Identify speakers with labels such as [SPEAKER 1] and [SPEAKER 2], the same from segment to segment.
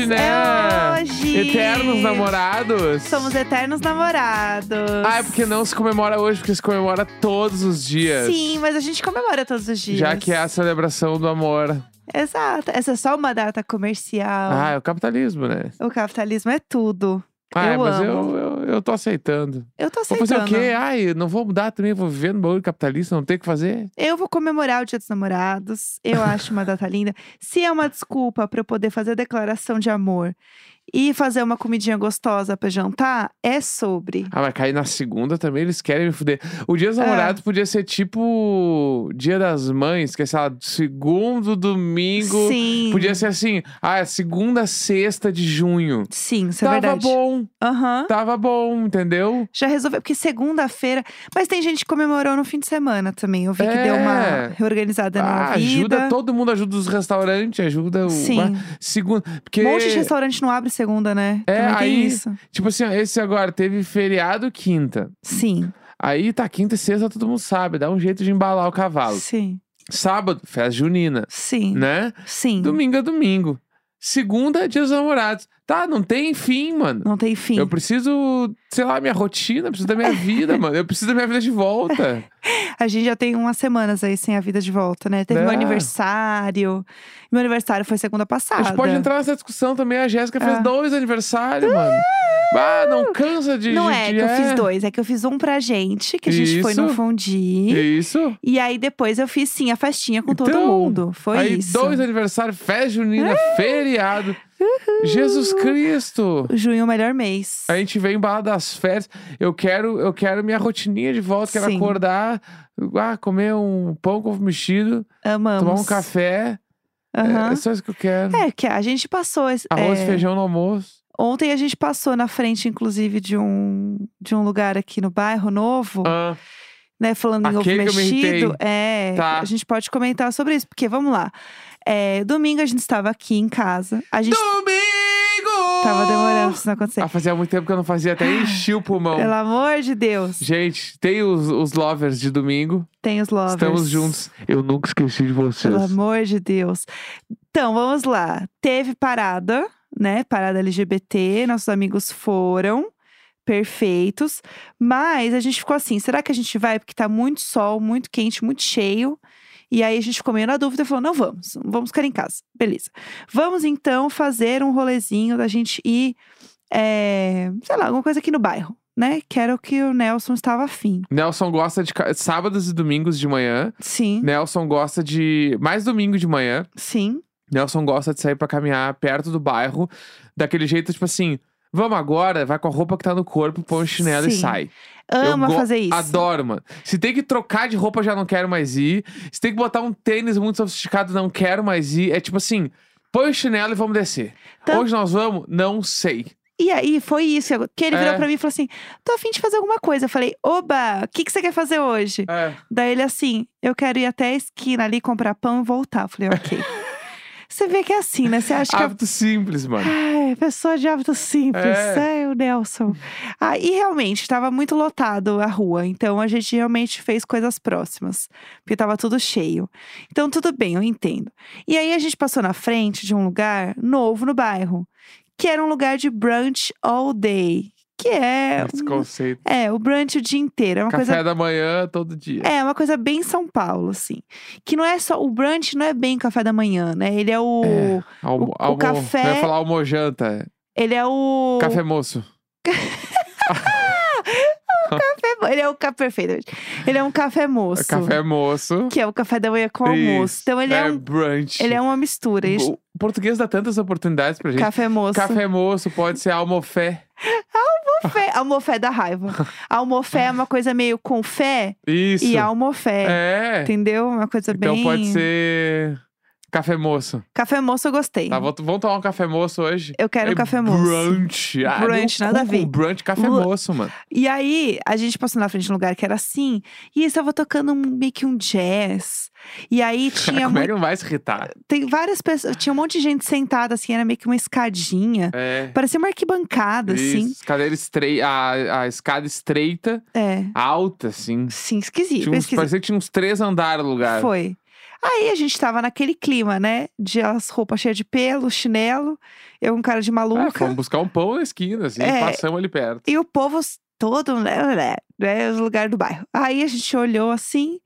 [SPEAKER 1] hoje, né?
[SPEAKER 2] É hoje!
[SPEAKER 1] Eternos namorados.
[SPEAKER 2] Somos eternos namorados.
[SPEAKER 1] Ah, é porque não se comemora hoje, porque se comemora todos os dias.
[SPEAKER 2] Sim, mas a gente comemora todos os dias.
[SPEAKER 1] Já que é a celebração do amor.
[SPEAKER 2] Exato. Essa é só uma data comercial.
[SPEAKER 1] Ah, é o capitalismo, né?
[SPEAKER 2] O capitalismo é tudo.
[SPEAKER 1] Ah, é,
[SPEAKER 2] Eu
[SPEAKER 1] mas
[SPEAKER 2] amo.
[SPEAKER 1] eu, eu, eu tô aceitando.
[SPEAKER 2] Eu tô
[SPEAKER 1] Vou
[SPEAKER 2] aceitando.
[SPEAKER 1] fazer o quê? Ai, não vou mudar também, vou viver no bagulho capitalista, não tem o que fazer.
[SPEAKER 2] Eu vou comemorar o Dia dos Namorados. Eu acho uma data linda. Se é uma desculpa pra eu poder fazer a declaração de amor e fazer uma comidinha gostosa pra jantar, é sobre.
[SPEAKER 1] Ah, vai cair na segunda também, eles querem me fuder. O dia dos
[SPEAKER 2] É.
[SPEAKER 1] namorados podia ser tipo Dia das Mães, que é, sei lá, segundo domingo.
[SPEAKER 2] Sim.
[SPEAKER 1] Podia ser assim, ah, é segunda, sexta de junho.
[SPEAKER 2] Sim, isso é
[SPEAKER 1] tava
[SPEAKER 2] verdade.
[SPEAKER 1] bom,
[SPEAKER 2] Aham.
[SPEAKER 1] tava bom, entendeu?
[SPEAKER 2] Já resolveu, porque segunda-feira. Mas tem gente que comemorou no fim de semana também. Eu vi que
[SPEAKER 1] É.
[SPEAKER 2] deu uma reorganizada na
[SPEAKER 1] Ah,
[SPEAKER 2] vida.
[SPEAKER 1] ajuda, todo mundo ajuda os restaurantes, ajuda o.
[SPEAKER 2] Sim.
[SPEAKER 1] ah, Segunda. Porque.
[SPEAKER 2] Um monte de restaurante não abre segunda, né?
[SPEAKER 1] É,
[SPEAKER 2] Também tem
[SPEAKER 1] aí-
[SPEAKER 2] isso.
[SPEAKER 1] Tipo assim, ó, esse agora teve feriado quinta.
[SPEAKER 2] Sim,
[SPEAKER 1] Aí tá quinta e sexta, todo mundo sabe, dá um jeito de embalar o cavalo.
[SPEAKER 2] sim,
[SPEAKER 1] Sábado, festa junina,
[SPEAKER 2] sim.
[SPEAKER 1] né?
[SPEAKER 2] Sim.
[SPEAKER 1] Domingo é domingo. Segunda, dia dos namorados. Tá, não tem fim, mano.
[SPEAKER 2] Não tem fim.
[SPEAKER 1] Eu preciso, sei lá, minha rotina, preciso da minha vida, mano. Eu preciso da minha vida de volta.
[SPEAKER 2] A gente já tem umas semanas aí sem a vida de volta, né? Teve
[SPEAKER 1] É.
[SPEAKER 2] meu aniversário. Meu aniversário foi segunda
[SPEAKER 1] A
[SPEAKER 2] passada.
[SPEAKER 1] gente pode entrar nessa discussão também. A Jéssica fez
[SPEAKER 2] Ah.
[SPEAKER 1] dois aniversários, mano. Ah, não cansa de.
[SPEAKER 2] Não
[SPEAKER 1] de-
[SPEAKER 2] é
[SPEAKER 1] de-
[SPEAKER 2] que eu fiz dois, é que eu fiz um pra gente, que a gente foi no
[SPEAKER 1] Isso.
[SPEAKER 2] Fundi.
[SPEAKER 1] Isso.
[SPEAKER 2] E aí depois eu fiz sim a festinha com todo
[SPEAKER 1] Então,
[SPEAKER 2] mundo. Foi
[SPEAKER 1] Aí,
[SPEAKER 2] isso. É.
[SPEAKER 1] dois aniversários, festa junina, feriado. Jesus Cristo!
[SPEAKER 2] Junho é o melhor mês.
[SPEAKER 1] A gente vem embalado das férias. Eu quero, eu quero minha rotininha de volta. Quero
[SPEAKER 2] Sim.
[SPEAKER 1] acordar, ah, comer um pão com ovo mexido,
[SPEAKER 2] Amamos.
[SPEAKER 1] tomar um café. É,
[SPEAKER 2] Aham.
[SPEAKER 1] é só isso que eu quero.
[SPEAKER 2] É, que a gente passou. esse-
[SPEAKER 1] Arroz
[SPEAKER 2] é,
[SPEAKER 1] e feijão no almoço.
[SPEAKER 2] Ontem a gente passou na frente, inclusive, de um, de um lugar aqui no bairro novo,
[SPEAKER 1] Ah,
[SPEAKER 2] né? Falando em ovo
[SPEAKER 1] Aquele me
[SPEAKER 2] mexido.
[SPEAKER 1] irritei.
[SPEAKER 2] É,
[SPEAKER 1] Tá.
[SPEAKER 2] a gente pode comentar sobre isso, porque vamos lá. É, domingo a gente estava aqui em casa. A gente
[SPEAKER 1] Domingo!
[SPEAKER 2] tava demorando pra isso não acontecer.
[SPEAKER 1] Ah, fazia muito tempo que eu não fazia, até enchi o pulmão.
[SPEAKER 2] Pelo amor de Deus.
[SPEAKER 1] Gente, tem os, os lovers de domingo.
[SPEAKER 2] Tem os lovers.
[SPEAKER 1] Estamos juntos. Eu nunca esqueci de vocês.
[SPEAKER 2] Pelo amor de Deus. Então, vamos lá. Teve parada, né? Parada LGBT. Nossos amigos foram. Perfeitos. Mas a gente ficou assim: será que a gente vai? Porque tá muito sol, muito quente, muito cheio. E aí a gente ficou meio na dúvida e falou: não vamos, vamos ficar em casa. Beleza. Vamos então fazer um rolezinho da gente ir, é, sei lá, alguma coisa aqui no bairro, né? Que era o que o Nelson estava afim.
[SPEAKER 1] Nelson gosta de sábados e domingos de manhã.
[SPEAKER 2] Sim,
[SPEAKER 1] Nelson gosta de. Mais domingo de manhã.
[SPEAKER 2] sim.
[SPEAKER 1] Nelson gosta de sair pra caminhar perto do bairro. Daquele jeito, tipo assim. Vamos agora, vai com a roupa que tá no corpo, põe o chinelo e
[SPEAKER 2] Sim.
[SPEAKER 1] sai.
[SPEAKER 2] Ama
[SPEAKER 1] go-
[SPEAKER 2] fazer isso.
[SPEAKER 1] Adoro, mano. Se tem que trocar de roupa, já não quero mais ir. Se tem que botar um tênis muito sofisticado, não quero mais ir. É tipo assim, põe o chinelo e vamos descer.
[SPEAKER 2] Então-
[SPEAKER 1] Onde nós vamos? Não sei.
[SPEAKER 2] E aí, foi isso. Que ele virou
[SPEAKER 1] É.
[SPEAKER 2] pra mim e falou assim: tô afim de fazer alguma coisa. Eu falei, oba, o que, que você quer fazer hoje?
[SPEAKER 1] É.
[SPEAKER 2] Daí ele assim, eu quero ir até a esquina ali comprar pão e voltar. Eu falei, ok. Você vê que é assim, né? Você acha que. a-
[SPEAKER 1] Hábito simples, mano.
[SPEAKER 2] Ai, pessoa de hábito simples.
[SPEAKER 1] É.
[SPEAKER 2] É, o Nelson. Ah, e realmente, estava muito lotado a rua. Então a gente realmente fez coisas próximas. Porque tava tudo cheio. Então tudo bem, eu entendo. E aí a gente passou na frente de um lugar novo no bairro. Que era um lugar de brunch all day. Que é.
[SPEAKER 1] Esse conceito.
[SPEAKER 2] É, o brunch o dia inteiro. É uma
[SPEAKER 1] Café
[SPEAKER 2] coisa
[SPEAKER 1] da manhã, todo dia.
[SPEAKER 2] é, uma coisa bem São Paulo, assim. Que não é só. O brunch não é bem café da manhã, né? Ele é o.
[SPEAKER 1] É. Almo,
[SPEAKER 2] o
[SPEAKER 1] almo,
[SPEAKER 2] café-
[SPEAKER 1] Não ia falar almojanta.
[SPEAKER 2] Ele é o.
[SPEAKER 1] Café moço.
[SPEAKER 2] café- Ele é o café perfeito. Ele é um café moço.
[SPEAKER 1] Café moço.
[SPEAKER 2] Que é o café da manhã com almoço.
[SPEAKER 1] Isso.
[SPEAKER 2] Então ele é, um.
[SPEAKER 1] brunch.
[SPEAKER 2] Ele é uma mistura.
[SPEAKER 1] O português dá tantas oportunidades pra gente.
[SPEAKER 2] Café moço.
[SPEAKER 1] Café moço pode ser almofé.
[SPEAKER 2] Almofé. Almofé da raiva. Almofé é uma coisa meio com fé
[SPEAKER 1] Isso.
[SPEAKER 2] e almofé.
[SPEAKER 1] É.
[SPEAKER 2] Entendeu? Uma coisa
[SPEAKER 1] Então
[SPEAKER 2] bem.
[SPEAKER 1] pode ser Café moço.
[SPEAKER 2] Café moço eu gostei.
[SPEAKER 1] Tá, vou- vamos tomar um café moço hoje?
[SPEAKER 2] Eu quero um
[SPEAKER 1] É
[SPEAKER 2] café moço.
[SPEAKER 1] Brunch. Ah,
[SPEAKER 2] Brunch,
[SPEAKER 1] meu
[SPEAKER 2] nada a
[SPEAKER 1] cu
[SPEAKER 2] ver.
[SPEAKER 1] com brunch, café
[SPEAKER 2] Lu-
[SPEAKER 1] moço, mano.
[SPEAKER 2] E aí, a gente passou na frente de um lugar que era assim, e estava tocando um, meio que um jazz. E aí tinha
[SPEAKER 1] Como é
[SPEAKER 2] mui-
[SPEAKER 1] que não vai se irritar?
[SPEAKER 2] tem várias pessoas, tinha um monte de gente sentada assim, era meio que uma escadinha.
[SPEAKER 1] É.
[SPEAKER 2] Parecia uma arquibancada, assim.
[SPEAKER 1] Isso, cadeira estreita, a, a escada estreita,
[SPEAKER 2] É.
[SPEAKER 1] alta, assim.
[SPEAKER 2] Sim, esquisito.
[SPEAKER 1] Tinha uns,
[SPEAKER 2] esquisito.
[SPEAKER 1] parecia que tinha uns três andares no lugar.
[SPEAKER 2] Foi. Aí a gente tava naquele clima, né? De as roupas cheias de pelo, chinelo, eu um cara de
[SPEAKER 1] É,
[SPEAKER 2] maluca.
[SPEAKER 1] fomos buscar um pão na esquina, assim,
[SPEAKER 2] É.
[SPEAKER 1] passamos ali perto.
[SPEAKER 2] E o povo todo, né, né, né, os lugares do bairro. Aí a gente olhou assim,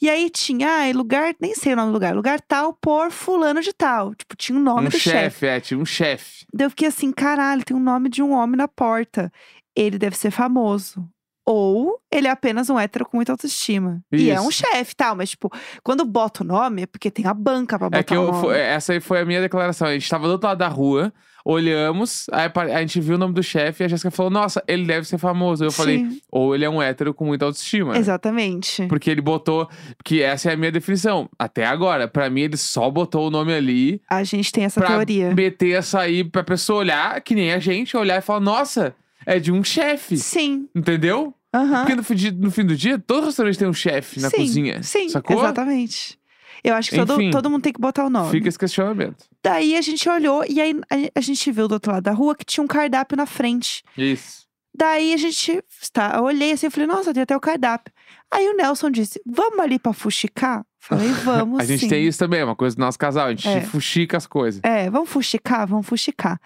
[SPEAKER 2] e aí tinha, ai, lugar, nem sei o nome do lugar, lugar tal por fulano de tal. Tipo, tinha o nome
[SPEAKER 1] um
[SPEAKER 2] do chefe.
[SPEAKER 1] chefe, é, tinha um chefe.
[SPEAKER 2] Daí eu fiquei assim, caralho, tem um nome de um homem na porta. Ele deve ser famoso. Ou ele é apenas um hétero com muita autoestima. E é um
[SPEAKER 1] Isso.
[SPEAKER 2] chefe, tal, mas tipo, quando bota o nome é porque tem a banca pra botar
[SPEAKER 1] É que
[SPEAKER 2] o
[SPEAKER 1] eu,
[SPEAKER 2] nome.
[SPEAKER 1] fo- essa aí foi a minha declaração. A gente tava do outro lado da rua, olhamos, a gente viu o nome do chefe e a Jéssica falou: Nossa, ele deve ser famoso. Eu falei:
[SPEAKER 2] Sim,
[SPEAKER 1] Ou ele é um hétero com muita autoestima.
[SPEAKER 2] exatamente.
[SPEAKER 1] Porque ele botou. Que essa é a minha definição. Até agora, pra mim, ele só botou o nome ali
[SPEAKER 2] A gente tem essa
[SPEAKER 1] pra
[SPEAKER 2] teoria.
[SPEAKER 1] meter essa aí pra pessoa olhar, que nem a gente, olhar e falar: Nossa, é de um chefe.
[SPEAKER 2] Sim.
[SPEAKER 1] Entendeu?
[SPEAKER 2] Aham.
[SPEAKER 1] Porque no no fim do dia, todo restaurante tem um chefe na
[SPEAKER 2] sim,
[SPEAKER 1] cozinha.
[SPEAKER 2] Sim,
[SPEAKER 1] sacou?
[SPEAKER 2] exatamente. Eu acho que todo,
[SPEAKER 1] Enfim.
[SPEAKER 2] todo mundo tem que botar o nome.
[SPEAKER 1] Fica esse questionamento.
[SPEAKER 2] Daí a gente olhou e aí a, a gente viu do outro lado da rua que tinha um cardápio na frente.
[SPEAKER 1] Isso.
[SPEAKER 2] Daí a gente, tá, eu olhei assim e falei, nossa, tem até o cardápio. Aí o Nelson disse, vamos ali pra fuxicar? Falei, vamos
[SPEAKER 1] A gente
[SPEAKER 2] sim.
[SPEAKER 1] tem isso também, é uma coisa do nosso casal. A gente
[SPEAKER 2] É.
[SPEAKER 1] fuxica as coisas.
[SPEAKER 2] É, vamos fuxicar? Vamos fuxicar.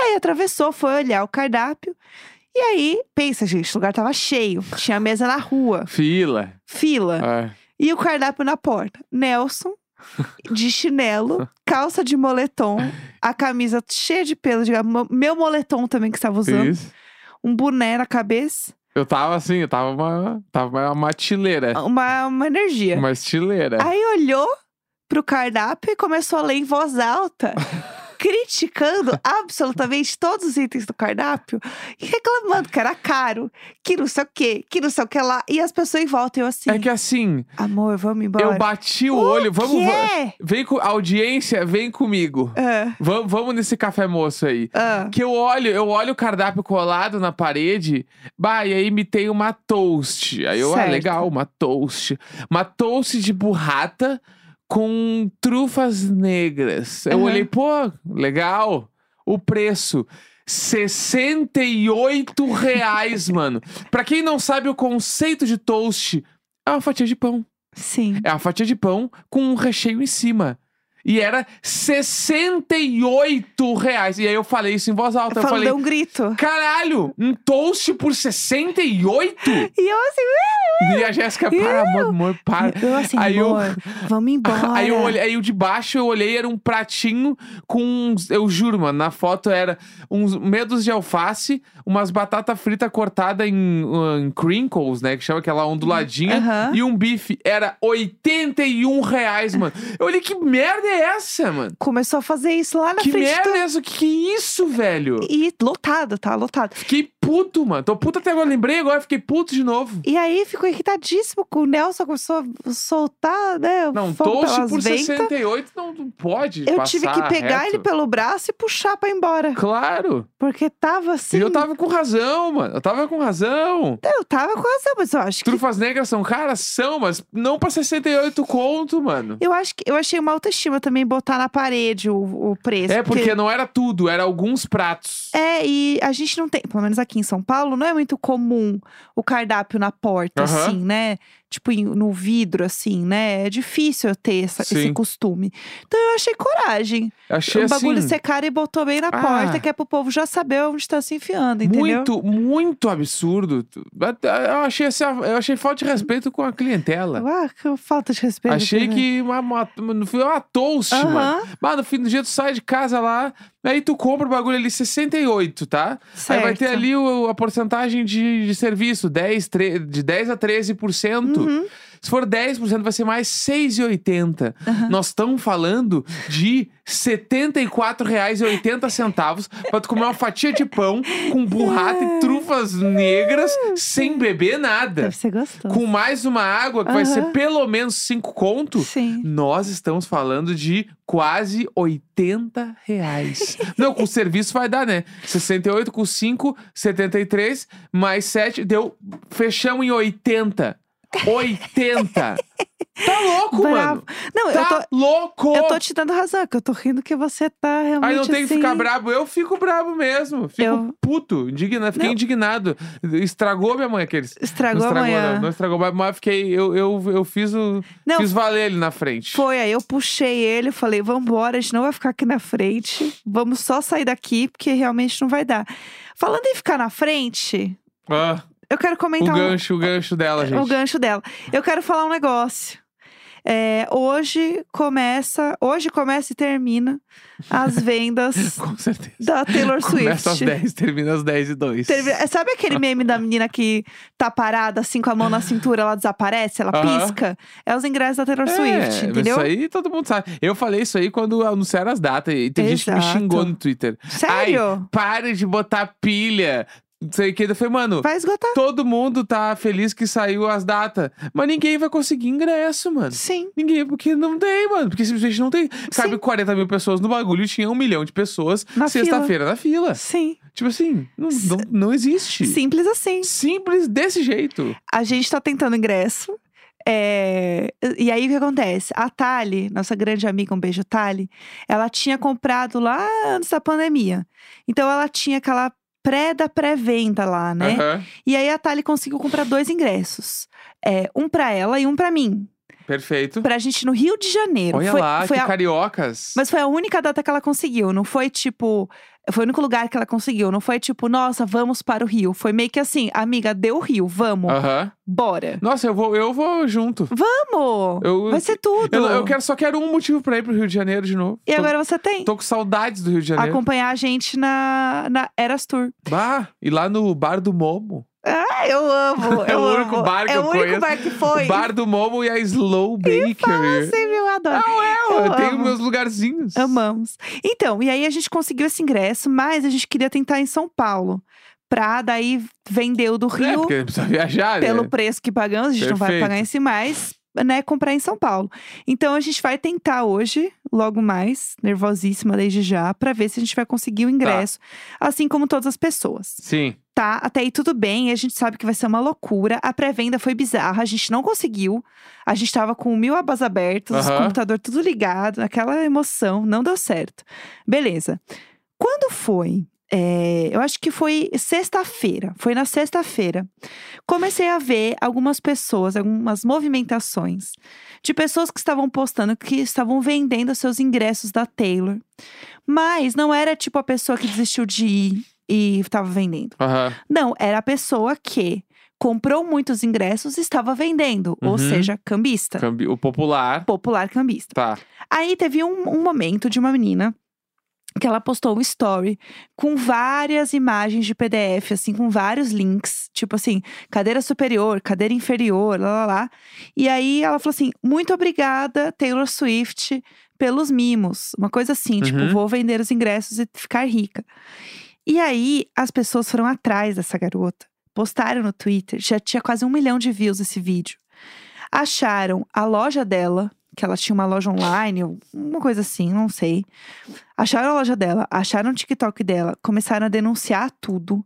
[SPEAKER 2] Aí atravessou, foi olhar o cardápio. E aí, pensa, gente, o lugar tava cheio. Tinha mesa na rua,
[SPEAKER 1] Fila.
[SPEAKER 2] fila.
[SPEAKER 1] É.
[SPEAKER 2] E o cardápio na porta. Nelson, de chinelo, calça de moletom, a camisa cheia de pelo, de meu moletom também que estava usando,
[SPEAKER 1] Isso.
[SPEAKER 2] um boné na cabeça,
[SPEAKER 1] Eu tava assim, eu tava uma, tava uma tileira.
[SPEAKER 2] uma, uma energia.
[SPEAKER 1] Uma estileira.
[SPEAKER 2] Aí olhou pro cardápio e começou a ler em voz alta, criticando absolutamente todos os itens do cardápio e reclamando que era caro, que não sei o quê, que não sei o que lá. E as pessoas em volta, eu assim,
[SPEAKER 1] É que assim,
[SPEAKER 2] amor, vamos embora.
[SPEAKER 1] eu bati o olho. Vamos. va-
[SPEAKER 2] Quê?
[SPEAKER 1] Vem com. Audiência, vem comigo.
[SPEAKER 2] Ah,
[SPEAKER 1] Vamos, vamos nesse café moço aí.
[SPEAKER 2] ah.
[SPEAKER 1] Que eu olho, eu olho o cardápio colado na parede, bah, e aí me tem uma toast. Aí eu, ah,
[SPEAKER 2] Certo.
[SPEAKER 1] legal, uma toast. Uma toast de burrata com trufas negras. Eu olhei, pô, legal. O preço. 68 reais, mano. Pra quem não sabe o conceito de toast, é uma fatia de pão.
[SPEAKER 2] Sim.
[SPEAKER 1] É uma fatia de pão com um recheio em cima. E era 68 reais. E aí eu falei isso em voz alta. Eu
[SPEAKER 2] Falou,
[SPEAKER 1] falei,
[SPEAKER 2] deu um grito.
[SPEAKER 1] caralho, um toast por 68?
[SPEAKER 2] E eu assim,
[SPEAKER 1] e a Jéssica, para, amor, amor, para.
[SPEAKER 2] eu assim,
[SPEAKER 1] Aí eu-
[SPEAKER 2] amor, vamos embora.
[SPEAKER 1] Aí eu olhei, aí o de baixo eu olhei, era um pratinho com uns, eu juro, mano, na foto era uns medos de alface, umas batata frita cortada em, uh, em crinkles, né, que chama aquela onduladinha,
[SPEAKER 2] Aham.
[SPEAKER 1] e um bife. Era 81 reais, mano. Eu olhei, que merda é essa, mano?
[SPEAKER 2] Começou a fazer isso lá na
[SPEAKER 1] que
[SPEAKER 2] frente
[SPEAKER 1] merda
[SPEAKER 2] do...
[SPEAKER 1] é essa? Que que é isso, velho?
[SPEAKER 2] E lotado, tá? Lotado.
[SPEAKER 1] Fiquei puto, mano. Tô puto até agora. Lembrei agora, fiquei puto de novo.
[SPEAKER 2] E aí ficou irritadíssimo com o Nelson, começou a soltar, né?
[SPEAKER 1] Não, toast por
[SPEAKER 2] ventas.
[SPEAKER 1] 68 não, não pode
[SPEAKER 2] Eu tive que pegar
[SPEAKER 1] reto.
[SPEAKER 2] ele pelo braço e puxar pra ir embora.
[SPEAKER 1] Claro.
[SPEAKER 2] Porque tava assim.
[SPEAKER 1] E eu tava com razão, mano. Eu tava com razão.
[SPEAKER 2] Eu tava com razão, mas eu acho que.
[SPEAKER 1] Trufas negras são caras? São, mas não pra 68 conto, mano.
[SPEAKER 2] Eu acho que eu achei uma autoestima também botar na parede o, o preço.
[SPEAKER 1] É, porque não era tudo, era alguns pratos.
[SPEAKER 2] É, e a gente não tem, pelo menos aqui em São Paulo, não é muito comum o cardápio na porta,
[SPEAKER 1] Aham.
[SPEAKER 2] assim, né? Tipo, no vidro, assim, né? É difícil eu ter essa- esse costume. Então eu achei coragem.
[SPEAKER 1] Achei
[SPEAKER 2] o
[SPEAKER 1] assim.
[SPEAKER 2] bagulho ser caro e botou bem na
[SPEAKER 1] Ah.
[SPEAKER 2] porta, que é pro povo já saber onde tá se enfiando, entendeu?
[SPEAKER 1] Muito, muito absurdo. Eu achei, eu achei falta de respeito com a clientela.
[SPEAKER 2] Ah, que falta de respeito.
[SPEAKER 1] Achei
[SPEAKER 2] né?
[SPEAKER 1] que uma, uma, no fim, uma toast, mano.
[SPEAKER 2] Aham,
[SPEAKER 1] Mas no fim do dia tu sai de casa lá, aí tu compra o bagulho ali 68, tá? Aí vai ter
[SPEAKER 2] certo.
[SPEAKER 1] ali o- a porcentagem de, de serviço, 10, tre- de 10 a 13%.
[SPEAKER 2] Uhum.
[SPEAKER 1] Se for 10%, vai ser mais 6,80. Nós estamos falando de R$ 74,80 pra tu comer uma fatia de pão com burrata e trufas negras sem beber nada.
[SPEAKER 2] Deve ser gostoso.
[SPEAKER 1] Com mais uma água que vai ser pelo menos 5 conto.
[SPEAKER 2] Sim.
[SPEAKER 1] Nós estamos falando de quase 80 reais. Não, com serviço vai dar, né? 68 com 5, 73, mais 7, deu. Fechamos em 80. 80! Tá louco,
[SPEAKER 2] Bravo.
[SPEAKER 1] mano!
[SPEAKER 2] Não, eu
[SPEAKER 1] Tá
[SPEAKER 2] tô,
[SPEAKER 1] louco!
[SPEAKER 2] eu tô te dando razão, que eu tô rindo que você tá realmente
[SPEAKER 1] Aí não tem que ficar
[SPEAKER 2] assim-
[SPEAKER 1] brabo. Eu fico brabo mesmo. Fico
[SPEAKER 2] Eu-
[SPEAKER 1] puto, indignado. Fiquei
[SPEAKER 2] Não.
[SPEAKER 1] indignado. Estragou minha mãe aqueles.
[SPEAKER 2] Estragou,
[SPEAKER 1] não estragou,
[SPEAKER 2] amanhã.
[SPEAKER 1] não. Não estragou, mas- mas fiquei. Eu, eu, eu fiz o.
[SPEAKER 2] Não,
[SPEAKER 1] Fiz valer ele na frente.
[SPEAKER 2] Foi, aí eu puxei ele, falei, vambora, a gente não vai ficar aqui na frente, vamos só sair daqui, porque realmente não vai dar. Falando em ficar na frente,
[SPEAKER 1] Ah,
[SPEAKER 2] eu quero
[SPEAKER 1] o
[SPEAKER 2] comentar um-
[SPEAKER 1] gancho, o gancho dela, gente.
[SPEAKER 2] o gancho dela. Eu quero falar um negócio. É, hoje começa, hoje começa e termina as vendas da Taylor Swift.
[SPEAKER 1] Começa às 10, termina às 10 e 2.
[SPEAKER 2] Termina- é, Sabe aquele meme da menina que tá parada, assim, com a mão na cintura, ela desaparece, ela
[SPEAKER 1] Aham.
[SPEAKER 2] pisca? É os ingressos da Taylor Swift,
[SPEAKER 1] é,
[SPEAKER 2] entendeu?
[SPEAKER 1] Isso aí todo mundo sabe. Eu falei isso aí quando anunciaram as datas. E tem gente que me
[SPEAKER 2] Exato.
[SPEAKER 1] xingou no Twitter.
[SPEAKER 2] Sério?
[SPEAKER 1] Ai, pare de botar pilha. Sei que. Falei, mano,
[SPEAKER 2] Vai esgotar.
[SPEAKER 1] todo mundo tá feliz que saiu as datas. Mas ninguém vai conseguir ingresso, mano.
[SPEAKER 2] Sim.
[SPEAKER 1] Ninguém, porque não tem, mano. Porque simplesmente não tem. Cabe
[SPEAKER 2] Sim.
[SPEAKER 1] 40 mil pessoas no bagulho e tinha um milhão de pessoas
[SPEAKER 2] Na
[SPEAKER 1] sexta-feira na fila.
[SPEAKER 2] Sim.
[SPEAKER 1] Tipo assim, não, não, não existe.
[SPEAKER 2] Simples assim.
[SPEAKER 1] Simples desse jeito.
[SPEAKER 2] A gente tá tentando ingresso. é, E aí o que acontece? A Tali, nossa grande amiga, um beijo, Tali, ela tinha comprado lá antes da pandemia. Então ela tinha aquela pré da pré-venda lá, né?
[SPEAKER 1] Aham.
[SPEAKER 2] E aí a Tali conseguiu comprar dois ingressos. É, um pra ela e um pra mim.
[SPEAKER 1] Perfeito.
[SPEAKER 2] Pra gente no Rio de Janeiro.
[SPEAKER 1] Olha
[SPEAKER 2] Foi-
[SPEAKER 1] lá,
[SPEAKER 2] foi
[SPEAKER 1] que
[SPEAKER 2] a-
[SPEAKER 1] cariocas.
[SPEAKER 2] Mas foi a única data que ela conseguiu. Não foi tipo. Foi o único lugar que ela conseguiu. Não foi tipo, nossa, vamos para o Rio. Foi meio que assim, amiga, deu o Rio, vamos,
[SPEAKER 1] Aham.
[SPEAKER 2] bora.
[SPEAKER 1] Nossa, eu vou, eu vou junto.
[SPEAKER 2] Vamos!
[SPEAKER 1] Eu-
[SPEAKER 2] Vai ser tudo.
[SPEAKER 1] Eu, eu quero, só quero um motivo pra ir pro Rio de Janeiro de novo.
[SPEAKER 2] E
[SPEAKER 1] Tô-
[SPEAKER 2] agora você tem.
[SPEAKER 1] Tô com saudades do Rio de Janeiro.
[SPEAKER 2] Acompanhar a gente na, na Eras Tour.
[SPEAKER 1] Bah, e lá no Bar do Momo.
[SPEAKER 2] Ah, eu amo.
[SPEAKER 1] É
[SPEAKER 2] eu
[SPEAKER 1] o único
[SPEAKER 2] amo.
[SPEAKER 1] bar que
[SPEAKER 2] É
[SPEAKER 1] eu
[SPEAKER 2] o único
[SPEAKER 1] conheço.
[SPEAKER 2] bar que foi.
[SPEAKER 1] O Bar do Momo e a Slow Bakery.
[SPEAKER 2] Sempre eu adoro.
[SPEAKER 1] Não, é,
[SPEAKER 2] Eu
[SPEAKER 1] eu tenho
[SPEAKER 2] amo.
[SPEAKER 1] meus lugarzinhos.
[SPEAKER 2] Amamos. Então, e aí a gente conseguiu esse ingresso, mas a gente queria tentar em São Paulo. Pra daí vender o do
[SPEAKER 1] É,
[SPEAKER 2] Rio
[SPEAKER 1] porque precisa viajar,
[SPEAKER 2] pelo
[SPEAKER 1] né?
[SPEAKER 2] preço que pagamos, a gente não vai
[SPEAKER 1] Perfeito.
[SPEAKER 2] pagar esse mais, né, comprar em São Paulo. Então a gente vai tentar hoje, logo mais, nervosíssima desde já, pra ver se a gente vai conseguir o ingresso, assim como todas as pessoas.
[SPEAKER 1] Sim.
[SPEAKER 2] Tá, até aí tudo bem, a gente sabe que vai ser uma loucura. A pré-venda foi bizarra, a gente não conseguiu. A gente tava com mil abas abertas,
[SPEAKER 1] Aham.
[SPEAKER 2] computador tudo ligado, aquela emoção, não deu certo. Beleza. Quando foi? É, eu acho que foi sexta-feira. Foi na sexta-feira. Comecei a ver algumas pessoas, algumas movimentações de pessoas que estavam postando que estavam vendendo seus ingressos da Taylor. Mas não era tipo a pessoa que desistiu de ir e estava vendendo.
[SPEAKER 1] Aham.
[SPEAKER 2] Não, era a pessoa que comprou muitos ingressos e estava vendendo. Ou
[SPEAKER 1] Uhum.
[SPEAKER 2] seja, cambista.
[SPEAKER 1] Cambi- O popular.
[SPEAKER 2] Popular cambista.
[SPEAKER 1] Tá.
[SPEAKER 2] Aí teve um, um momento de uma menina que ela postou um story com várias imagens de PDF, assim, com vários links. Tipo assim, cadeira superior, cadeira inferior, lá, lá, lá. E aí ela falou assim: muito obrigada, Taylor Swift, pelos mimos. Uma coisa assim, tipo,
[SPEAKER 1] Uhum.
[SPEAKER 2] vou vender os ingressos e ficar rica. E aí as pessoas foram atrás dessa garota, postaram no Twitter, já tinha quase um milhão de views esse vídeo. Acharam a loja dela, que ela tinha uma loja online, uma coisa assim, não sei. Acharam a loja dela, acharam o TikTok dela, começaram a denunciar tudo,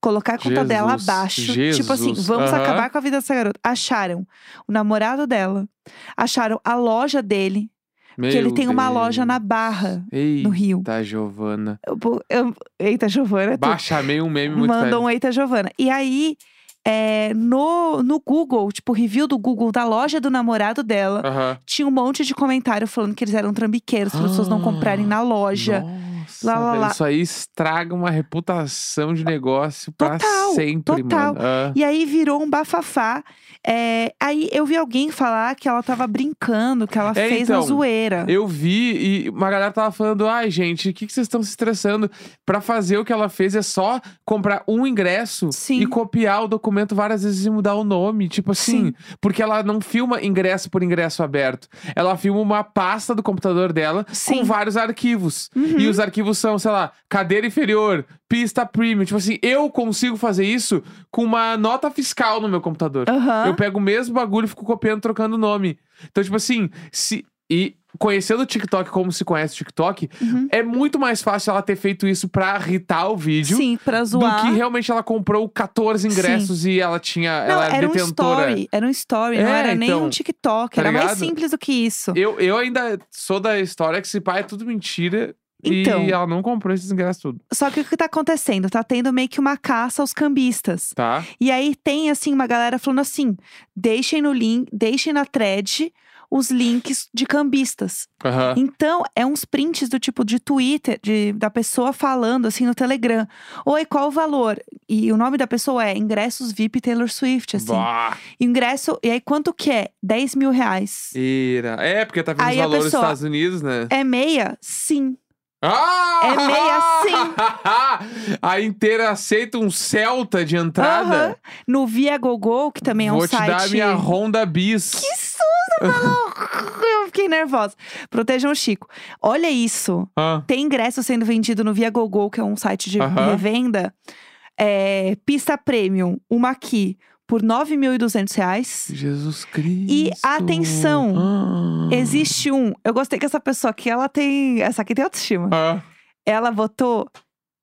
[SPEAKER 2] colocar a conta dela
[SPEAKER 1] Jesus,
[SPEAKER 2] abaixo. Tipo assim,
[SPEAKER 1] Jesus,
[SPEAKER 2] vamos
[SPEAKER 1] aham.
[SPEAKER 2] acabar com a vida dessa garota. Acharam o namorado dela, acharam a loja dele, que ele tem uma
[SPEAKER 1] Deus.
[SPEAKER 2] loja na Barra,
[SPEAKER 1] Eita,
[SPEAKER 2] no Rio.
[SPEAKER 1] Giovana.
[SPEAKER 2] Eu, eu, eita, Giovana, tu
[SPEAKER 1] Bah, chamei um meme muito
[SPEAKER 2] mandou um Eita Giovana. E aí, é, no, no Google, tipo, review do Google da loja do namorado dela, tinha um monte de comentário falando que eles eram trambiqueiros, para as pessoas não comprarem na loja.
[SPEAKER 1] Nossa,
[SPEAKER 2] Lá, lá,
[SPEAKER 1] velho,
[SPEAKER 2] lá.
[SPEAKER 1] isso aí estraga uma reputação de negócio pra
[SPEAKER 2] Total,
[SPEAKER 1] sempre,
[SPEAKER 2] total.
[SPEAKER 1] mano. Ah.
[SPEAKER 2] E aí virou um bafafá. É, aí eu vi alguém falar que ela tava brincando, que ela
[SPEAKER 1] É,
[SPEAKER 2] fez na
[SPEAKER 1] então,
[SPEAKER 2] zoeira.
[SPEAKER 1] Eu vi e uma galera tava falando: ai, gente, o que, que vocês estão se estressando? Pra fazer o que ela fez é só comprar um ingresso
[SPEAKER 2] Sim.
[SPEAKER 1] e copiar o documento várias vezes e mudar o nome. Tipo assim,
[SPEAKER 2] Sim.
[SPEAKER 1] porque ela não filma ingresso por ingresso aberto. Ela filma uma pasta do computador dela
[SPEAKER 2] Sim.
[SPEAKER 1] com vários arquivos.
[SPEAKER 2] Uhum.
[SPEAKER 1] E os arquivos são, sei lá, cadeira inferior, pista premium. Tipo assim, eu consigo fazer isso com uma nota fiscal no meu computador.
[SPEAKER 2] Aham.
[SPEAKER 1] Eu pego o mesmo bagulho e fico copiando, trocando o nome. Então, tipo assim, se. E conhecendo o TikTok como se conhece o TikTok,
[SPEAKER 2] Uhum.
[SPEAKER 1] é muito mais fácil ela ter feito isso pra irritar o vídeo.
[SPEAKER 2] Sim, pra
[SPEAKER 1] Do
[SPEAKER 2] zoar.
[SPEAKER 1] que realmente ela comprou 14 ingressos e ela tinha.
[SPEAKER 2] Não,
[SPEAKER 1] ela era
[SPEAKER 2] era um
[SPEAKER 1] detentora.
[SPEAKER 2] story. Era um story, não
[SPEAKER 1] É,
[SPEAKER 2] era nem um
[SPEAKER 1] então,
[SPEAKER 2] TikTok.
[SPEAKER 1] tá
[SPEAKER 2] era mais
[SPEAKER 1] ligado?
[SPEAKER 2] simples do que isso.
[SPEAKER 1] Eu, eu ainda sou da história que esse pai é tudo mentira.
[SPEAKER 2] Então.
[SPEAKER 1] E ela não comprou esses ingressos tudo.
[SPEAKER 2] Só que o que tá acontecendo? Tá tendo meio que uma caça aos cambistas.
[SPEAKER 1] Tá?
[SPEAKER 2] E aí tem, assim, uma galera falando assim: deixem no link, deixem na thread os links de cambistas.
[SPEAKER 1] Aham.
[SPEAKER 2] Então, é uns prints do tipo de Twitter, de, da pessoa falando assim no Telegram. Oi, qual o valor? E o nome da pessoa é ingressos VIP Taylor Swift, assim.
[SPEAKER 1] Bah,
[SPEAKER 2] Ingresso, e aí quanto que é? 10 mil reais.
[SPEAKER 1] ira. É, porque tá vendo
[SPEAKER 2] Aí
[SPEAKER 1] os valores dos Estados Unidos, né?
[SPEAKER 2] É meia? Sim.
[SPEAKER 1] Ah!
[SPEAKER 2] É meio
[SPEAKER 1] a inteira aceita um Celta de entrada.
[SPEAKER 2] Aham. No Via Gogol, que também é um
[SPEAKER 1] Vou te
[SPEAKER 2] site.
[SPEAKER 1] dar a minha Honda Bis.
[SPEAKER 2] Que susto! Eu fiquei nervosa. Protejam o Chico. Olha isso.
[SPEAKER 1] Ah,
[SPEAKER 2] Tem ingresso sendo vendido no Via Gogol, que é um site de
[SPEAKER 1] Aham.
[SPEAKER 2] revenda. É, pista premium, uma aqui, por 9.200 reais.
[SPEAKER 1] Jesus Cristo.
[SPEAKER 2] E atenção,
[SPEAKER 1] Ah.
[SPEAKER 2] Existe um. Eu gostei que essa pessoa aqui, ela tem. Essa aqui tem autoestima.
[SPEAKER 1] Ah,
[SPEAKER 2] Ela votou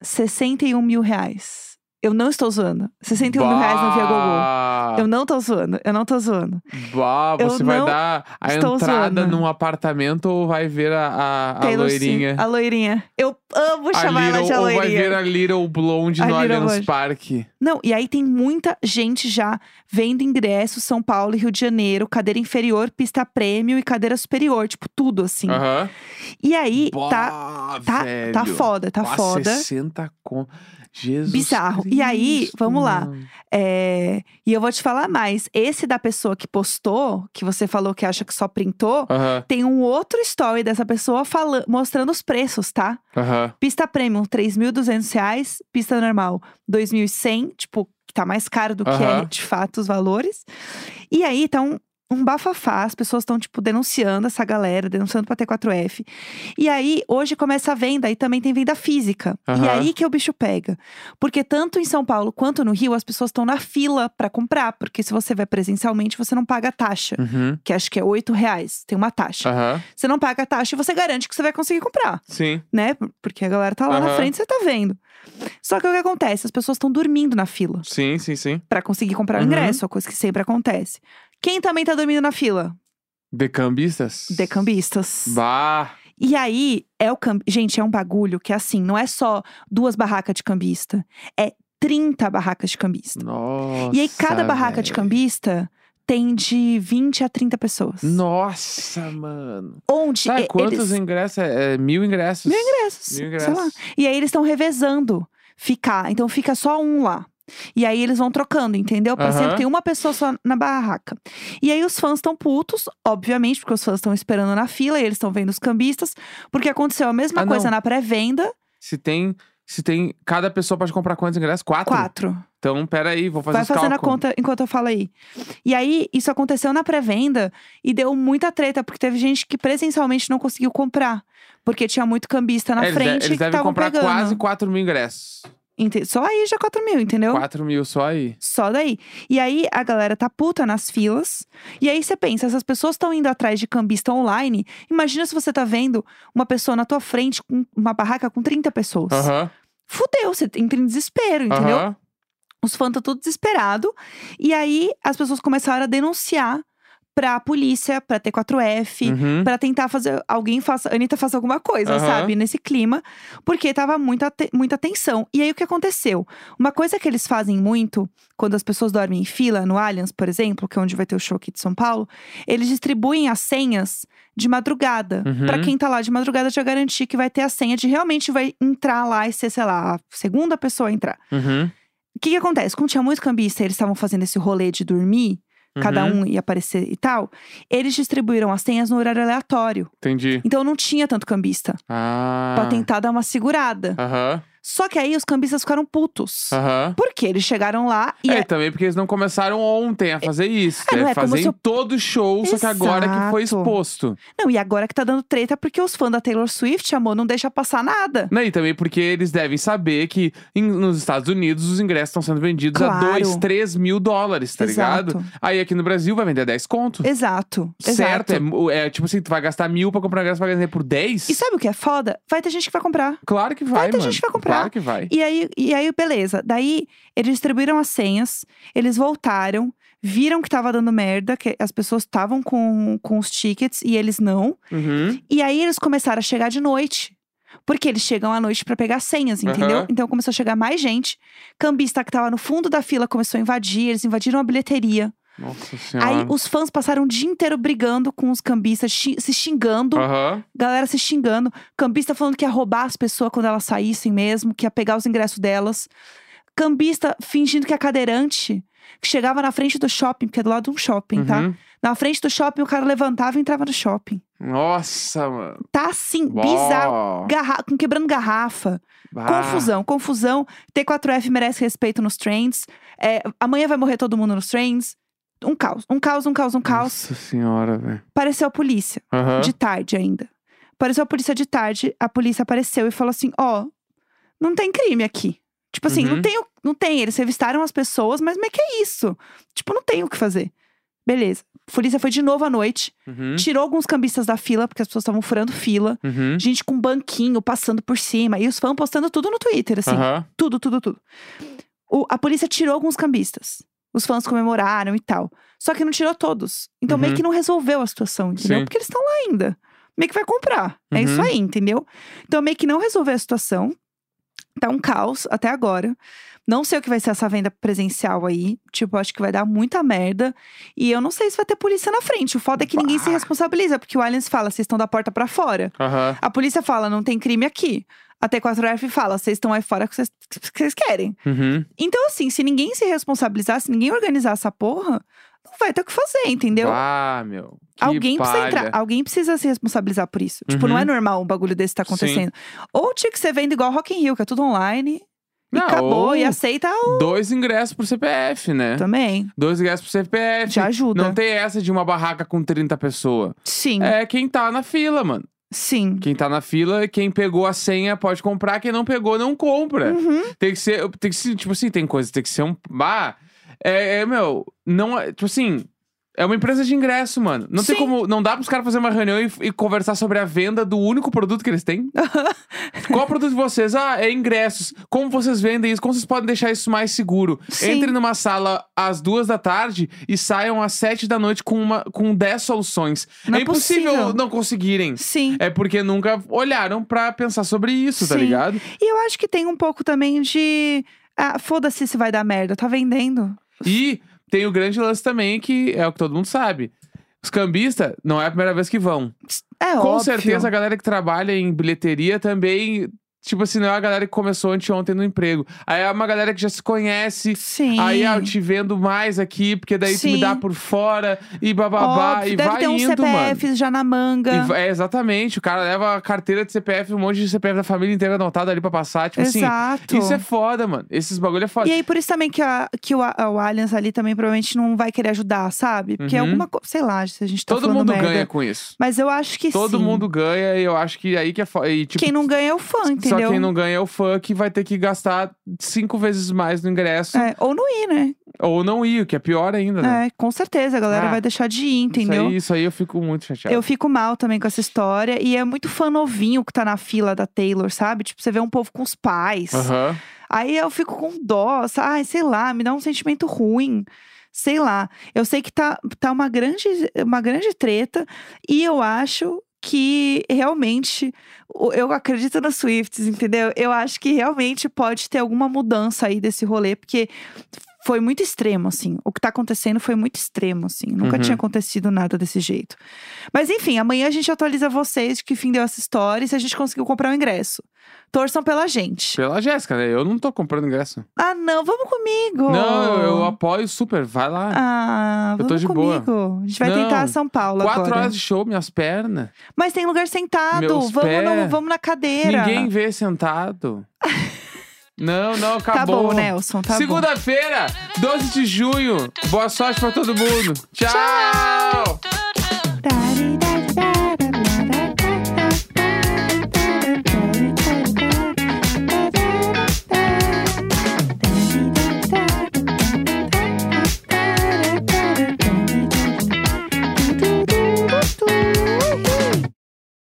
[SPEAKER 2] 61 mil reais. Eu não estou zoando. 61 mil reais no Via
[SPEAKER 1] bah.
[SPEAKER 2] Eu não tô zoando. Eu não tô zoando.
[SPEAKER 1] Bah,
[SPEAKER 2] Eu
[SPEAKER 1] você vai
[SPEAKER 2] não
[SPEAKER 1] dar a
[SPEAKER 2] estou
[SPEAKER 1] entrada
[SPEAKER 2] zoando.
[SPEAKER 1] num apartamento ou vai ver a, a, a loirinha?
[SPEAKER 2] A loirinha. Eu amo chamar ela
[SPEAKER 1] Little-
[SPEAKER 2] de a
[SPEAKER 1] ou vai
[SPEAKER 2] loirinha.
[SPEAKER 1] ver a Little Blonde
[SPEAKER 2] A
[SPEAKER 1] no
[SPEAKER 2] Little
[SPEAKER 1] Allianz
[SPEAKER 2] Blonde.
[SPEAKER 1] Park.
[SPEAKER 2] Não, e aí tem muita gente já vendo ingressos São Paulo e Rio de Janeiro, cadeira inferior, pista prêmio e cadeira superior, tipo tudo assim.
[SPEAKER 1] Aham.
[SPEAKER 2] E aí tá
[SPEAKER 1] Bah,
[SPEAKER 2] tá
[SPEAKER 1] velho.
[SPEAKER 2] tá foda, tá
[SPEAKER 1] Bah,
[SPEAKER 2] foda.
[SPEAKER 1] 60 com... Jesus
[SPEAKER 2] Bizarro. E aí,
[SPEAKER 1] Cristo,
[SPEAKER 2] vamos lá. É, e eu vou te falar mais. Esse da pessoa que postou, que você falou que acha que só printou, tem um outro story dessa pessoa falando, mostrando os preços, tá? Pista premium, 3.200 reais. Pista normal, 2.100. Tipo, que tá mais caro do que é, de fato, os valores. E aí, tá um, um bafafá. As pessoas estão, tipo, denunciando essa galera, denunciando pra T4F. E aí, hoje começa a venda. E também tem venda física. E
[SPEAKER 1] Aham.
[SPEAKER 2] aí que o bicho pega. Porque tanto em São Paulo quanto no Rio, as pessoas estão na fila pra comprar. Porque se você vai presencialmente, você não paga a taxa.
[SPEAKER 1] Uhum.
[SPEAKER 2] Que acho que é 8 reais. Tem uma taxa.
[SPEAKER 1] Aham.
[SPEAKER 2] Você não paga a taxa e você garante que você vai conseguir comprar
[SPEAKER 1] Sim.
[SPEAKER 2] né? Porque a galera tá lá na frente, você tá vendo. Só que o que acontece? As pessoas estão dormindo na fila
[SPEAKER 1] Sim, sim, sim.
[SPEAKER 2] pra conseguir comprar o
[SPEAKER 1] Uhum.
[SPEAKER 2] ingresso, a coisa que sempre acontece. Quem também tá dormindo na fila?
[SPEAKER 1] Decambistas?
[SPEAKER 2] Decambistas.
[SPEAKER 1] Bah.
[SPEAKER 2] E aí, é o cam... gente, é um bagulho que assim, não é só duas barracas de cambista, é 30 barracas de cambista.
[SPEAKER 1] Nossa.
[SPEAKER 2] e aí, cada barraca de cambista tem de 20 a 30 pessoas.
[SPEAKER 1] Nossa, mano.
[SPEAKER 2] Onde
[SPEAKER 1] Sabe
[SPEAKER 2] e-
[SPEAKER 1] quantos
[SPEAKER 2] eles...
[SPEAKER 1] ingressos? É, é mil ingressos.
[SPEAKER 2] Mil ingressos.
[SPEAKER 1] Mil ingressos.
[SPEAKER 2] E aí eles estão revezando ficar. Então fica só um lá. E aí eles vão trocando, entendeu? Pra
[SPEAKER 1] Aham.
[SPEAKER 2] sempre ter uma pessoa só na barraca. E aí os fãs estão putos, obviamente, porque os fãs estão esperando na fila e eles estão vendo os cambistas, porque aconteceu a mesma
[SPEAKER 1] Ah,
[SPEAKER 2] coisa
[SPEAKER 1] não.
[SPEAKER 2] na pré-venda.
[SPEAKER 1] Se tem. Se tem. Cada pessoa pode comprar quantos ingressos? Quatro?
[SPEAKER 2] Quatro.
[SPEAKER 1] Então, peraí, vou fazer
[SPEAKER 2] Vai fazendo a
[SPEAKER 1] cálculos.
[SPEAKER 2] conta enquanto eu falo aí. E aí, isso aconteceu na pré-venda e deu muita treta, porque teve gente que presencialmente não conseguiu comprar. Porque tinha muito cambista na
[SPEAKER 1] É, eles
[SPEAKER 2] frente
[SPEAKER 1] eles
[SPEAKER 2] que
[SPEAKER 1] devem comprar
[SPEAKER 2] pegando.
[SPEAKER 1] quase 4 mil ingressos.
[SPEAKER 2] Só aí já 4 mil, entendeu?
[SPEAKER 1] 4 mil só aí.
[SPEAKER 2] Só daí. E aí a galera tá puta nas filas. E aí você pensa, essas pessoas estão indo atrás de cambista online. Imagina se você tá vendo uma pessoa na tua frente com uma barraca com 30 pessoas.
[SPEAKER 1] Aham.
[SPEAKER 2] Fudeu, você entra em desespero, entendeu?
[SPEAKER 1] Aham.
[SPEAKER 2] Os fãs estão tudo desesperado. E aí as pessoas começaram a denunciar pra polícia, pra T4F,
[SPEAKER 1] Uhum.
[SPEAKER 2] pra tentar fazer. Alguém faça. Anitta faça alguma coisa,
[SPEAKER 1] Aham.
[SPEAKER 2] sabe? Nesse clima. Porque tava muita, te- muita tensão. E aí o que aconteceu? Uma coisa que eles fazem muito, quando as pessoas dormem em fila, no Allianz, por exemplo, que é onde vai ter o show aqui de São Paulo, eles distribuem as senhas de madrugada.
[SPEAKER 1] Uhum.
[SPEAKER 2] Pra quem tá lá de madrugada já garantir que vai ter a senha de realmente vai entrar lá e ser, sei lá, a segunda pessoa a entrar.
[SPEAKER 1] Uhum.
[SPEAKER 2] O que, que acontece? Como tinha muito cambista e eles estavam fazendo esse rolê de dormir, cada
[SPEAKER 1] Uhum.
[SPEAKER 2] um ia aparecer e tal, eles distribuíram as senhas no horário aleatório.
[SPEAKER 1] Entendi.
[SPEAKER 2] Então não tinha tanto cambista.
[SPEAKER 1] Ah.
[SPEAKER 2] Pra tentar dar uma segurada.
[SPEAKER 1] Aham.
[SPEAKER 2] Só que aí os cambistas ficaram putos.
[SPEAKER 1] Aham.
[SPEAKER 2] Porque eles chegaram lá e.
[SPEAKER 1] É,
[SPEAKER 2] é-
[SPEAKER 1] também porque eles não começaram ontem a fazer isso.
[SPEAKER 2] É, não é como
[SPEAKER 1] fazer
[SPEAKER 2] se
[SPEAKER 1] em
[SPEAKER 2] eu-
[SPEAKER 1] todo show, só que agora que foi
[SPEAKER 2] Exato.
[SPEAKER 1] exposto.
[SPEAKER 2] Não, e agora que tá dando treta porque os fãs da Taylor Swift, amor, não deixa passar nada.
[SPEAKER 1] Não, e também porque eles devem saber que em- nos Estados Unidos os ingressos estão sendo vendidos a
[SPEAKER 2] Claro.
[SPEAKER 1] 2, 3 mil dólares, tá ligado?
[SPEAKER 2] Exato.
[SPEAKER 1] Aí aqui no Brasil vai vender 10 conto.
[SPEAKER 2] Exato.
[SPEAKER 1] Certo?
[SPEAKER 2] Exato.
[SPEAKER 1] É, é tipo assim, tu vai gastar mil pra comprar ingresso, vai vender por 10?
[SPEAKER 2] E sabe o que é foda? Vai ter gente que vai comprar.
[SPEAKER 1] Claro que vai,
[SPEAKER 2] Vai ter
[SPEAKER 1] mano.
[SPEAKER 2] gente que vai comprar.
[SPEAKER 1] Claro que vai.
[SPEAKER 2] E aí, e aí, beleza. Daí, eles distribuíram as senhas, eles voltaram, viram que tava dando merda, que as pessoas estavam com, com os tickets e eles não.
[SPEAKER 1] Uhum.
[SPEAKER 2] E aí, eles começaram a chegar de noite. Porque eles chegam à noite pra pegar senhas, entendeu?
[SPEAKER 1] Aham.
[SPEAKER 2] Então começou a chegar mais gente. Cambista que tava no fundo da fila começou a invadir, eles invadiram a bilheteria.
[SPEAKER 1] Nossa senhora.
[SPEAKER 2] Aí os fãs passaram o dia inteiro brigando com os cambistas, se xingando.
[SPEAKER 1] Aham.
[SPEAKER 2] Galera se xingando. Cambista falando que ia roubar as pessoas quando elas saíssem mesmo, que ia pegar os ingressos delas. Cambista fingindo que é cadeirante, que chegava na frente do shopping, porque é do lado de um shopping, tá?
[SPEAKER 1] Uhum.
[SPEAKER 2] Na frente do shopping, o cara levantava e entrava no shopping.
[SPEAKER 1] Nossa, mano.
[SPEAKER 2] Tá assim, bizarro.
[SPEAKER 1] Uau.
[SPEAKER 2] Garra com quebrando garrafa.
[SPEAKER 1] Ah.
[SPEAKER 2] Confusão, confusão. T4F merece respeito nos trends. É, amanhã vai morrer todo mundo nos trends. Um caos, um caos, um caos, um caos.
[SPEAKER 1] Nossa senhora, velho.
[SPEAKER 2] Apareceu a polícia.
[SPEAKER 1] Aham.
[SPEAKER 2] de tarde ainda. Apareceu a polícia de tarde, a polícia apareceu e falou assim: ó, não tem crime aqui. Tipo assim,
[SPEAKER 1] Uhum.
[SPEAKER 2] não, tem, o- não tem. Eles revistaram as pessoas, mas como é que é isso? Tipo, não tem o que fazer. Beleza. A polícia foi de novo à noite,
[SPEAKER 1] Uhum.
[SPEAKER 2] tirou alguns cambistas da fila, porque as pessoas estavam furando fila.
[SPEAKER 1] Uhum.
[SPEAKER 2] Gente com banquinho passando por cima. E os fãs postando tudo no Twitter, assim.
[SPEAKER 1] Aham.
[SPEAKER 2] Tudo, tudo, tudo. O- a polícia tirou alguns cambistas. Os fãs comemoraram e tal. Só que não tirou todos. Então meio
[SPEAKER 1] Uhum.
[SPEAKER 2] que não resolveu a situação, entendeu?
[SPEAKER 1] Sim.
[SPEAKER 2] Porque eles estão lá ainda. Meio que vai comprar. É isso
[SPEAKER 1] Uhum.
[SPEAKER 2] aí, entendeu? Então meio que não resolveu a situação. Tá um caos até agora. Não sei o que vai ser essa venda presencial aí. Tipo, acho que vai dar muita merda. E eu não sei se vai ter polícia na frente. O foda é que ninguém se
[SPEAKER 1] Bah.
[SPEAKER 2] responsabiliza, porque o Allianz fala, vocês estão da porta pra fora.
[SPEAKER 1] Aham.
[SPEAKER 2] A polícia fala, não tem crime aqui. A T4F fala, vocês estão aí fora que vocês que vocês querem.
[SPEAKER 1] Uhum.
[SPEAKER 2] Então, assim, se ninguém se responsabilizar, se ninguém organizar essa porra, não vai ter o que fazer, entendeu?
[SPEAKER 1] Ah, meu.
[SPEAKER 2] Alguém precisa
[SPEAKER 1] palha.
[SPEAKER 2] entrar, alguém precisa se responsabilizar por isso. Tipo, não
[SPEAKER 1] Uhum.
[SPEAKER 2] é normal um bagulho desse estar acontecendo. Ou tinha que ser vendo igual Rock in Rio, que é tudo online. E
[SPEAKER 1] Não,
[SPEAKER 2] acabou,
[SPEAKER 1] ou
[SPEAKER 2] e aceita o...
[SPEAKER 1] Dois ingressos por CPF, né?
[SPEAKER 2] também.
[SPEAKER 1] Dois ingressos por CPF.
[SPEAKER 2] Te ajuda.
[SPEAKER 1] Não tem essa de uma barraca com 30 pessoas.
[SPEAKER 2] Sim,
[SPEAKER 1] É quem tá na fila, mano.
[SPEAKER 2] Sim.
[SPEAKER 1] Quem tá na fila, quem pegou a senha pode comprar, quem não pegou não compra.
[SPEAKER 2] Uhum.
[SPEAKER 1] Tem que ser, tem que ser, tipo assim, tem coisa, tem que ser um, ah, é, é, meu, não, é- tipo assim, é uma empresa de ingresso, mano. Não tem
[SPEAKER 2] Sim.
[SPEAKER 1] como, não dá pros caras fazer uma reunião e, e conversar sobre a venda do único produto que eles têm. Qual o produto de vocês? Ah, é ingressos. Como vocês vendem isso? Como vocês podem deixar isso mais seguro?
[SPEAKER 2] Sim.
[SPEAKER 1] Entre numa sala às duas da tarde e saiam às sete da noite com, uma, com dez soluções.
[SPEAKER 2] Não
[SPEAKER 1] é
[SPEAKER 2] é
[SPEAKER 1] impossível
[SPEAKER 2] possível.
[SPEAKER 1] não conseguirem.
[SPEAKER 2] Sim.
[SPEAKER 1] É porque nunca olharam pra pensar sobre isso, tá
[SPEAKER 2] Sim.
[SPEAKER 1] ligado?
[SPEAKER 2] E eu acho que tem um pouco também de. Ah, foda-se se vai dar merda, tá vendendo.
[SPEAKER 1] E tem o grande lance também, que é o que todo mundo sabe. Os cambistas não é a primeira vez que vão.
[SPEAKER 2] É
[SPEAKER 1] Com
[SPEAKER 2] óbvio.
[SPEAKER 1] certeza a galera que trabalha em bilheteria também. Tipo assim, não é a galera que começou anteontem no emprego. Aí é uma galera que já se conhece.
[SPEAKER 2] Sim.
[SPEAKER 1] Aí ah, eu te vendo mais aqui, porque daí tu me
[SPEAKER 2] Sim.
[SPEAKER 1] dá por fora e bababá.
[SPEAKER 2] Óbvio,
[SPEAKER 1] e
[SPEAKER 2] deve
[SPEAKER 1] vai
[SPEAKER 2] ter uns
[SPEAKER 1] indo, mano.
[SPEAKER 2] CPFs já na manga.
[SPEAKER 1] E é, exatamente, o cara leva a carteira de CPF, um monte de CPF da família inteira anotado ali pra passar. Tipo assim,
[SPEAKER 2] Exato.
[SPEAKER 1] isso é foda, mano. Esses bagulho é foda.
[SPEAKER 2] E aí, por isso também que, a, que o, o Allianz ali também provavelmente não vai querer ajudar, sabe? Porque é
[SPEAKER 1] Uhum.
[SPEAKER 2] alguma coisa, sei lá, se a gente tá
[SPEAKER 1] Todo mundo
[SPEAKER 2] merda.
[SPEAKER 1] ganha com isso.
[SPEAKER 2] Mas eu acho que
[SPEAKER 1] Todo
[SPEAKER 2] sim.
[SPEAKER 1] mundo ganha e eu acho que aí que é foda. Tipo,
[SPEAKER 2] Quem não ganha é o fã,
[SPEAKER 1] Só
[SPEAKER 2] entendeu?
[SPEAKER 1] quem não ganha é o fã que vai ter que gastar cinco vezes mais no ingresso.
[SPEAKER 2] É, ou não ir, né?
[SPEAKER 1] Ou não ir, o que é pior ainda, né?
[SPEAKER 2] É, com certeza, a galera
[SPEAKER 1] Ah,
[SPEAKER 2] vai deixar de ir, entendeu?
[SPEAKER 1] Isso aí, isso aí eu fico muito chateado.
[SPEAKER 2] Eu fico mal também com essa história. E é muito fã novinho que tá na fila da Taylor, sabe? Tipo, você vê um povo com os pais.
[SPEAKER 1] Aham.
[SPEAKER 2] Aí eu fico com dó? Ai, sei lá, me dá um sentimento ruim. Sei lá. Eu sei que tá, tá uma, grande, uma grande treta. E eu acho que realmente eu acredito nas Swifts, entendeu? Eu acho que realmente pode ter alguma mudança aí desse rolê, porque foi muito extremo, assim. O que tá acontecendo foi muito extremo, assim. Nunca
[SPEAKER 1] Uhum.
[SPEAKER 2] tinha acontecido nada desse jeito. Mas enfim, amanhã a gente atualiza vocês de que fim deu essa história e se a gente conseguiu comprar o ingresso. Torçam pela gente.
[SPEAKER 1] Pela Jéssica, né? Eu não tô comprando ingresso.
[SPEAKER 2] Ah, não, vamos comigo.
[SPEAKER 1] Não, eu, apoio super. Vai lá.
[SPEAKER 2] Ah,
[SPEAKER 1] Eu tô de boa.
[SPEAKER 2] comigo. A gente vai
[SPEAKER 1] Não,
[SPEAKER 2] tentar São Paulo
[SPEAKER 1] Quatro
[SPEAKER 2] agora.
[SPEAKER 1] horas de show, minhas pernas.
[SPEAKER 2] Mas tem lugar sentado.
[SPEAKER 1] Meus
[SPEAKER 2] Vamos, no- vamos na cadeira.
[SPEAKER 1] Ninguém vê sentado. não, não,
[SPEAKER 2] Tá
[SPEAKER 1] acabou.
[SPEAKER 2] bom, Nelson, tá.
[SPEAKER 1] Segunda-feira, 12 de junho. Boa sorte pra todo mundo. Tchau.